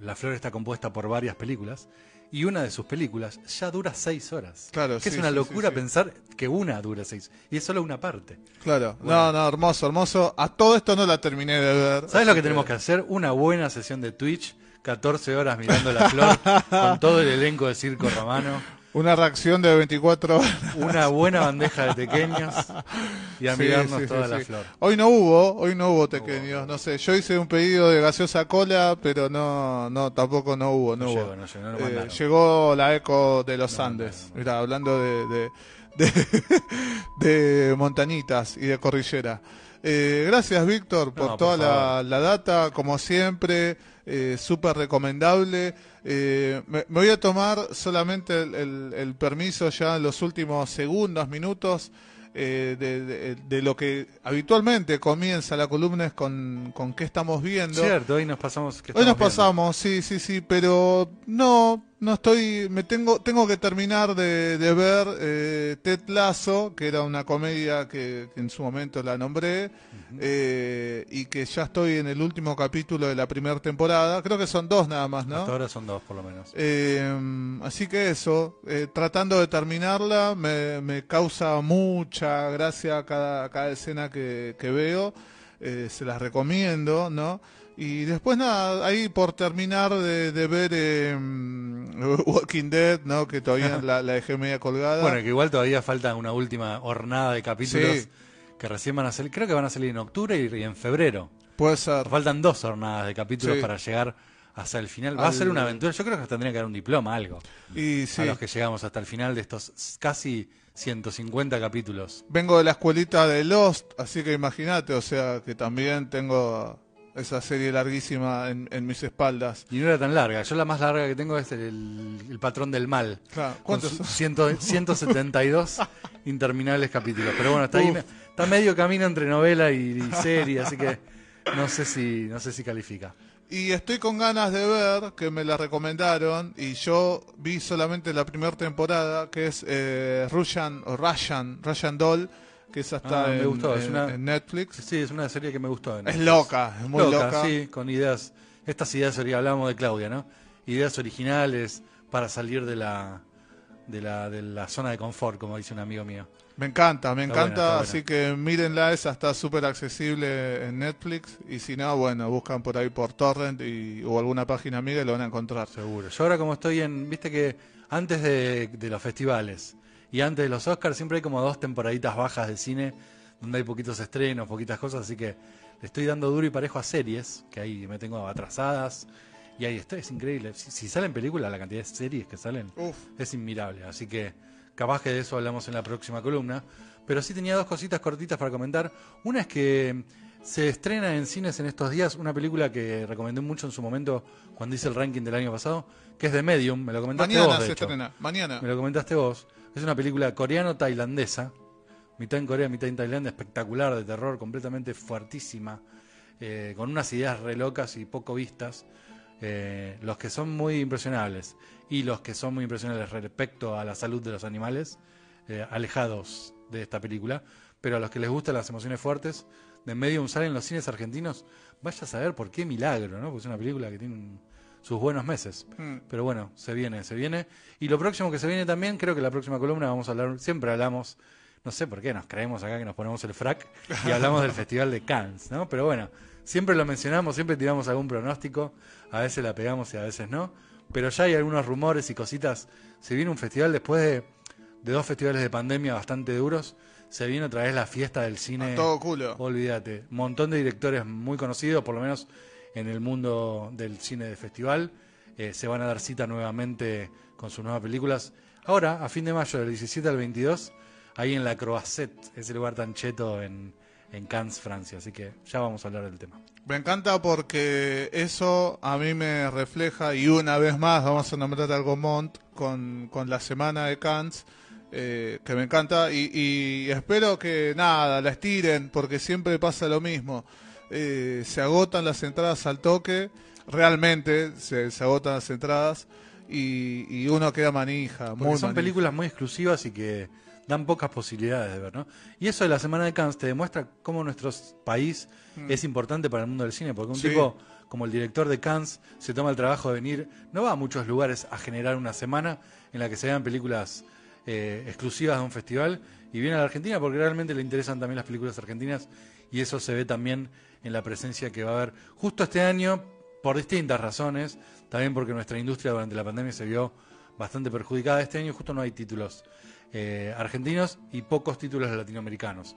La Flor está compuesta por varias películas y una de sus películas ya dura 6 horas. Claro, que es una locura sí, sí. pensar que una dura 6 y es solo una parte. Claro, Bueno. no, no, hermoso, hermoso. A todo esto no la terminé de ver. ¿Sabes lo así que tenemos que hacer? Una buena sesión de Twitch, 14 horas mirando La Flor con todo el elenco de Circo Romano. Una reacción de 24 horas. una buena bandeja de pequeños y a Sí, mirarnos sí, sí, toda la flor. Hoy no hubo, hoy no hubo pequeños. No sé, yo hice un pedido de gaseosa cola, pero no, no, tampoco no hubo, no, No hubo. llegó, no llegó, no lo Eh, llegó la eco de los Andes. Mira, hablando de, de, de, de montañitas y de cordillera. Eh, gracias, Víctor, por No, por toda la, la data, como siempre, eh, súper recomendable. Eh, me, me voy a tomar solamente el, el- el permiso ya en los últimos segundos, minutos, eh, de, de- de lo que habitualmente comienza la columna es con, con qué estamos viendo. Cierto, hoy nos pasamos. ¿qué Hoy nos viendo? pasamos, sí, sí, sí, pero no, no estoy, me tengo, tengo que terminar de, de ver eh, Ted Lasso, que era una comedia que, que en su momento la nombré, eh, y que ya estoy en el último capítulo de la primera temporada, creo que son dos nada más, ¿no? Hasta ahora son dos, por lo menos. Eh, así que eso, eh, tratando de terminarla, me, me causa mucha gracia cada, cada escena que, que veo, eh, se las recomiendo, ¿no? Y después nada, ahí por terminar de, de ver eh, Walking Dead, ¿no? Que todavía la, la dejé media colgada. Bueno, que igual todavía falta una última hornada de capítulos Sí. que recién van a salir. Creo que van a salir en octubre y, y en febrero. Puede ser. Faltan dos hornadas de capítulos Sí. para llegar hasta el final. Va a ser una aventura. Yo creo que tendría que dar un diploma, algo. Y sí, A los que llegamos hasta el final de estos casi 150 capítulos. vengo de la escuelita de Lost, así que imagínate, o sea, que también tengo esa serie larguísima en, en mis espaldas. Y no era tan larga. Yo la más larga que tengo es el, el patrón del mal. Claro, Con ¿cuántos son? 100 172 interminables capítulos. Pero bueno, está ahí, está medio camino entre novela y, y serie, así que no sé si no sé si califica. Y estoy con ganas de ver, que me la recomendaron, y yo vi solamente la primera temporada, que es eh, Russian, o Russian, Russian Doll, que esa está Ah, me en, gustó, es en- una- en Netflix. Sí, es una serie que me gustó. Es loca, es muy loca. sí, con ideas, estas ideas, hablábamos de Claudia, ¿no? Ideas originales para salir de la de la, de la zona de confort, como dice un amigo mío. Me encanta, me Está encanta, buena. así que mírenla, esa está súper accesible en Netflix y si no, bueno, buscan por ahí por Torrent y, o alguna página amiga y lo van a encontrar. Seguro. Yo ahora como estoy en, viste que antes de, de los festivales y antes de los Oscars siempre hay como dos temporaditas bajas de cine donde hay poquitos estrenos, poquitas cosas, así que le estoy dando duro y parejo a series, que ahí me tengo atrasadas y ahí está, es increíble. Si, si salen películas, la cantidad de series que salen Uf, es inmirable, así que capaz que de eso hablamos en la próxima columna. Pero sí tenía dos cositas cortitas para comentar. Una es que se estrena en cines en estos días una película que recomendé mucho en su momento cuando hice el ranking del año pasado, que es de Medium, me lo comentaste mañana vos, de se hecho. estrena, mañana. Me lo comentaste vos. Es una película coreano-tailandesa, mitad en Corea, mitad en Tailandia, espectacular, de terror, completamente fuertísima, eh, con unas ideas re locas y poco vistas. Eh, los que son muy impresionables y los que son muy impresionables respecto a la salud de los animales, eh, alejados de esta película. Pero a los que les gustan las emociones fuertes, de Medium salen en los cines argentinos, vaya a saber por qué milagro, ¿no? Porque es una película que tiene un- sus buenos meses. Mm. Pero bueno, se viene, se viene. Y lo próximo que se viene también, creo que la próxima columna vamos a hablar, siempre hablamos, no sé por qué, nos creemos acá que nos ponemos el frac y hablamos del Festival de Cannes, ¿no? Pero bueno, siempre lo mencionamos, siempre tiramos algún pronóstico, a veces la pegamos y a veces no. Pero ya hay algunos rumores y cositas. Se viene un festival después de, de dos festivales de pandemia bastante duros. Se viene otra vez la fiesta del cine. A todo culo. Olvídate. Montón de directores muy conocidos, por lo menos en el mundo del cine de festival. Eh, se van a dar cita nuevamente con sus nuevas películas. Ahora, a fin de mayo, del 17 al 22, ahí en la Croisette, ese lugar tan cheto en, en Cannes, Francia. Así que ya vamos a hablar del tema. Me encanta porque eso a mí me refleja, y una vez más vamos a nombrar algo Mont con, con la semana de Cannes, eh, que me encanta, y, y espero que nada, la estiren, porque siempre pasa lo mismo. Eh, se agotan las entradas al toque, realmente se, se agotan las entradas, y, y uno queda manija. Porque muy son manija. películas muy exclusivas y que dan pocas posibilidades de ver, ¿no? Y eso de la Semana de Cannes te demuestra cómo nuestro país es importante para el mundo del cine, porque un Mm. Sí. tipo como el director de Cannes se toma el trabajo de venir, no va a muchos lugares a generar una semana en la que se vean películas eh, exclusivas de un festival y viene a la Argentina porque realmente le interesan también las películas argentinas y eso se ve también en la presencia que va a haber justo este año por distintas razones, también porque nuestra industria durante la pandemia se vio bastante perjudicada. Este año justo no hay títulos eh, argentinos y pocos títulos latinoamericanos.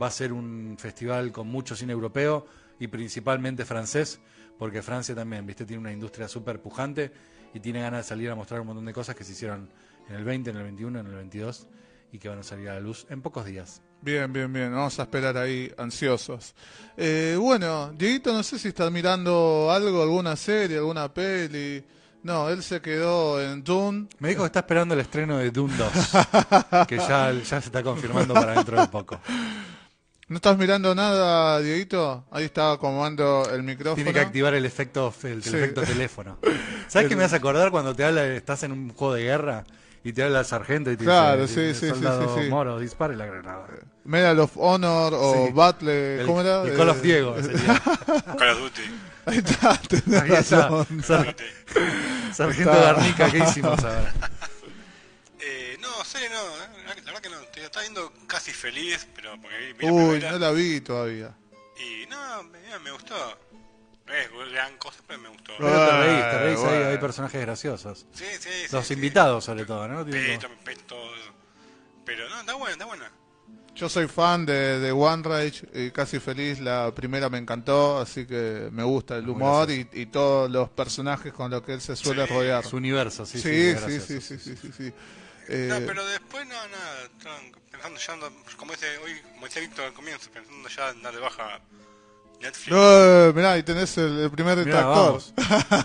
Va a ser un festival con mucho cine europeo y principalmente francés, porque Francia también, viste, tiene una industria súper pujante y tiene ganas de salir a mostrar un montón de cosas que se hicieron en el 20, en el 21, en el 22 y que van a salir a la luz en pocos días. Bien, bien, bien. Vamos a esperar ahí ansiosos. Eh, bueno, Dieguito, no sé si está mirando algo, alguna serie, alguna peli. No, él se quedó en Dune. Me dijo que está esperando el estreno de Dune 2, que ya, ya se está confirmando para dentro de poco. ¿No estás mirando nada, Dieguito? Ahí estaba acomodando el micrófono. Tiene que activar el efecto, el, Sí. efecto teléfono. ¿Sabes qué me hace acordar cuando te habla, estás en un juego de guerra y te habla el sargento y te Claro, dice, sí, sí, sí, soldado sí, sí. Moro, dispare la granada. Medal of Honor o Sí. Battle, El, ¿cómo era? el Call of Eh, Diego sería. Call of Duty. Ahí está, tenés Ahí está. razón. Sar- Sargento Está. Garnica, ¿qué hicimos ahora? Eh, no, serie no, eh, la verdad que no. Te está viendo casi feliz, pero porque vi, vi la Uy, primera no la vi todavía. y no, me, me gustó. Es gran cosa, pero me gustó. Pero te reís, te reís, Bueno, hay, bueno. hay personajes graciosos. Sí, sí, sí. Los sí. invitados, sobre todo, ¿no? Peto, peto. Pero no, está buena, está buena. Yo soy fan de, de One Rage y casi feliz. La primera me encantó, así que me gusta el humor y, y todos los personajes con los que él se suele Sí. rodear. Su universo, sí, sí. Sí, sí, sí, sí, sí, sí, sí. Eh, No, pero después no, nada. Estaban pensando ya, ando- como dice hoy, como decía Víctor al comienzo, pensando ya en dar de baja Netflix. no, mirá, ahí tenés el, el primer detractor. vamos.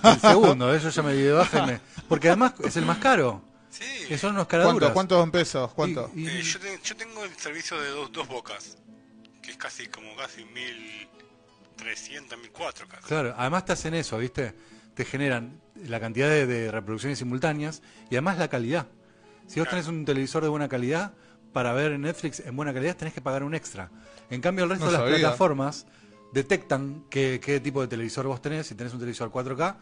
El segundo, eso ya me di de baja y me- Porque además es el más caro. Sí. Que son unos ¿Cuánto, caraduras. ¿Cuántos pesos? ¿Cuánto? Y- y- Eh, yo, te- yo tengo el servicio de dos, dos bocas, que es casi como casi 1300, 1400 casi. Claro, además te hacen eso, ¿viste? Te generan la cantidad de, de reproducciones simultáneas y además la calidad. Si vos Claro. tenés un televisor de buena calidad, para ver en Netflix en buena calidad tenés que pagar un extra. En cambio, el resto No de las sabía. plataformas detectan qué, qué tipo de televisor vos tenés. Si tenés un televisor 4K,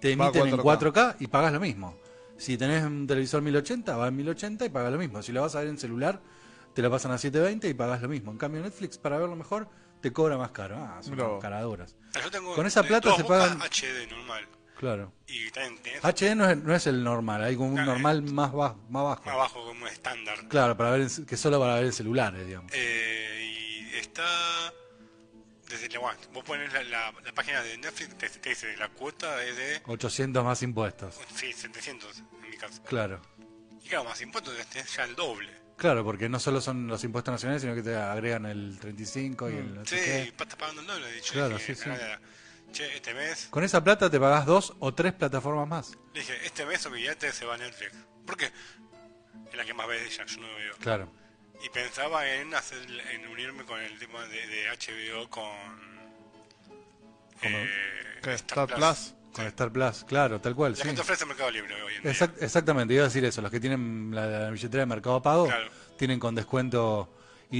te emiten en 4K. 4K y pagás lo mismo. Si tenés un televisor 1080, va en 1080 y pagas lo mismo. Si lo vas a ver en celular, te lo pasan a 720 y pagas lo mismo. En cambio, Netflix, para verlo mejor, te cobra más caro. Ah, son caraduras. Ah, Yo tengo Con esa plata se pagan- HD normal. Claro. Y también tenés HD no es, no es el normal, hay como un normal más, ba- más bajo. más abajo como estándar. Claro, para ver que solo para ver en celulares, digamos. Eh, y está desde la bueno, vos pones la, la, la página de Netflix te, te dice la cuota es de 800 más impuestos. sí, 700 en mi caso. Claro. Y claro, más impuestos tenés ya el doble. Claro, porque no solo son los impuestos nacionales, sino que te agregan el 35 y el no sé Sí, estás pagando el doble. de hecho, Claro, dije, sí, sí. "Nada, Che, este mes, Con esa plata te pagás dos o tres plataformas más. le dije, este mes olvídate se va a Netflix. ¿Por qué? Es la que más ve ella, yo no veo. Claro. Y pensaba en hacer, en unirme con el tema de, de HBO con eh. Star Plus. Con Star Plus, claro, tal cual, La sí. ofrece Mercado Libre hoy en día. Exact- exactamente, iba a decir eso. Los que tienen la, la billetera de Mercado Pago Claro. tienen con descuento y,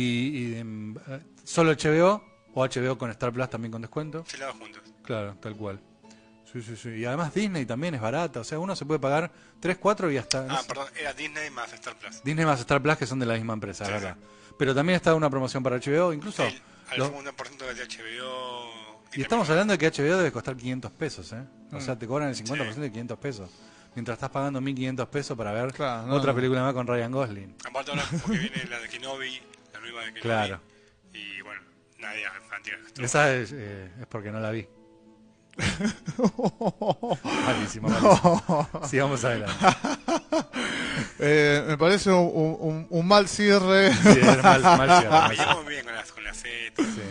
y, em, eh, solo HBO o HBO con Star Plus también con descuento. Se la juntos. Claro, tal cual. Sí, sí, sí. Y además Disney también es barata. O sea, uno se puede pagar 3, 4 y hasta... Ah, perdón, era Disney más Star Plus. Disney más Star Plus que son de la misma empresa, Sí, ¿verdad? Pero también está una promoción para HBO, incluso... El, al lo- segundo por ciento de HBO. y estamos hablando de que HBO debe costar 500 pesos, ¿eh? O Mm. sea, te cobran el 50% de 500 pesos. Mientras estás pagando 1.500 pesos para ver Claro, no, otra no. película más con Ryan Gosling. Aparte ahora porque viene la de Kenobi, la nueva de Kenobi. Claro. Y bueno, nadie Esa es, eh, es porque no la vi. malísimo, malísimo. Sigamos adelante. Eh, me parece un, un- un mal cierre. Sí, mal, mal cierre, mal Me cierre. bien con las con las setas. Sí.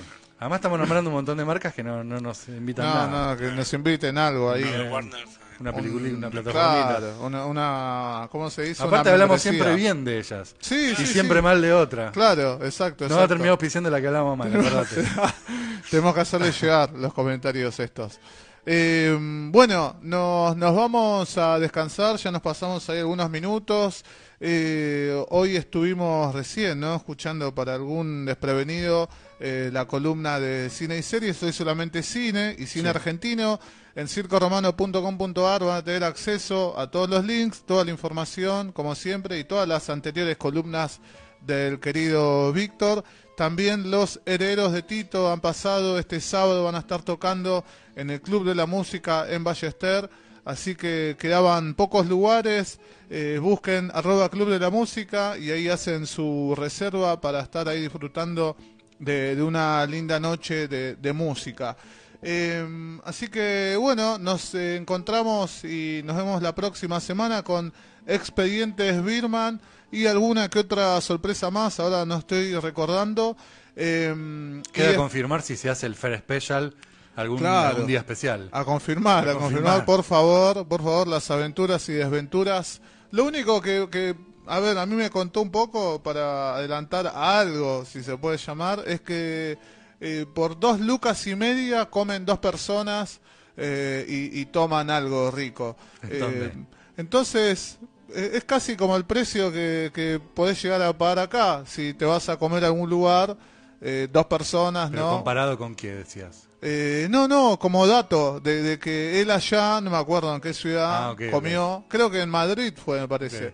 Además estamos nombrando un montón de marcas que no, no nos invitan No, nada. no, que nos inviten algo ahí. Eh, Warner. Una película, Un- una plataformita. Claro, una, una- ¿cómo se dice? Aparte Una hablamos membresía. siempre bien de ellas. Sí, y sí, siempre sí. mal de otra. Claro, exacto. No va a exacto. terminar auspiciando la que hablamos mal, acordate. Tenemos que hacerle llegar los comentarios estos. Eh, bueno, nos, nos vamos a descansar, ya nos pasamos ahí algunos minutos. Eh, hoy estuvimos recién, ¿no? Escuchando para algún desprevenido eh, la columna de cine y series. Hoy solamente cine y cine Sí. argentino. En circoromano.com.ar van a tener acceso a todos los links, toda la información, como siempre, y todas las anteriores columnas del querido Víctor. También los herederos de Tito han pasado este sábado, van a estar tocando en el Club de la Música en Ballester. Así que quedaban pocos lugares. eh, busquen arroba Club de la Música y ahí hacen su reserva para estar ahí disfrutando de, de una linda noche de, de música. Eh, así que bueno, nos eh, encontramos y nos vemos la próxima semana con Expedientes Birman y alguna que otra sorpresa más. Ahora no estoy recordando. Eh, Queda confirmar si se hace el Fair Special algún, Claro. algún día especial. A confirmar, A a, confirmar, confirmar. por favor, por favor, las aventuras y desventuras. Lo único que, que, a ver, a mí me contó un poco para adelantar algo, si se puede llamar, es que eh, por dos lucas y media comen dos personas eh, y, y toman algo rico. Eh, entonces, es casi como el precio que, que podés llegar a pagar acá. Si te vas a comer a algún lugar, dos personas, Pero ¿no? comparado con qué decías. Eh, no, no, como dato, de, de que él allá, no me acuerdo en qué ciudad, Ah, comió, creo que en Madrid fue, me parece,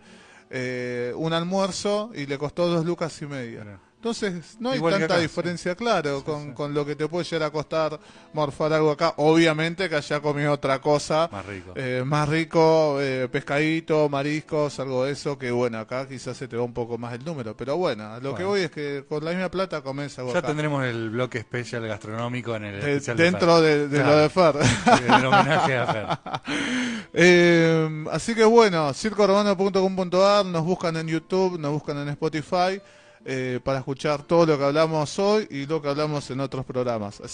eh, un almuerzo y le costó dos lucas y media. Entonces, no hay Igual tanta acá, diferencia, claro, con, sí. con lo que te puede llegar a costar morfar algo acá. Obviamente que allá comió otra cosa, Más rico. eh, más rico, eh, pescadito, mariscos, algo de eso, que bueno, acá quizás se te va un poco más el número. Pero bueno, lo que voy es que con la misma plata comes algo Ya acá. tendremos el bloque especial gastronómico en el De- especial de dentro Fer. de, de Claro. lo de Fer. Del homenaje a Fer. Eh, así que bueno, circoromano.com.ar, nos buscan en YouTube, nos buscan en Spotify eh, para escuchar todo lo que hablamos hoy y lo que hablamos en otros programas.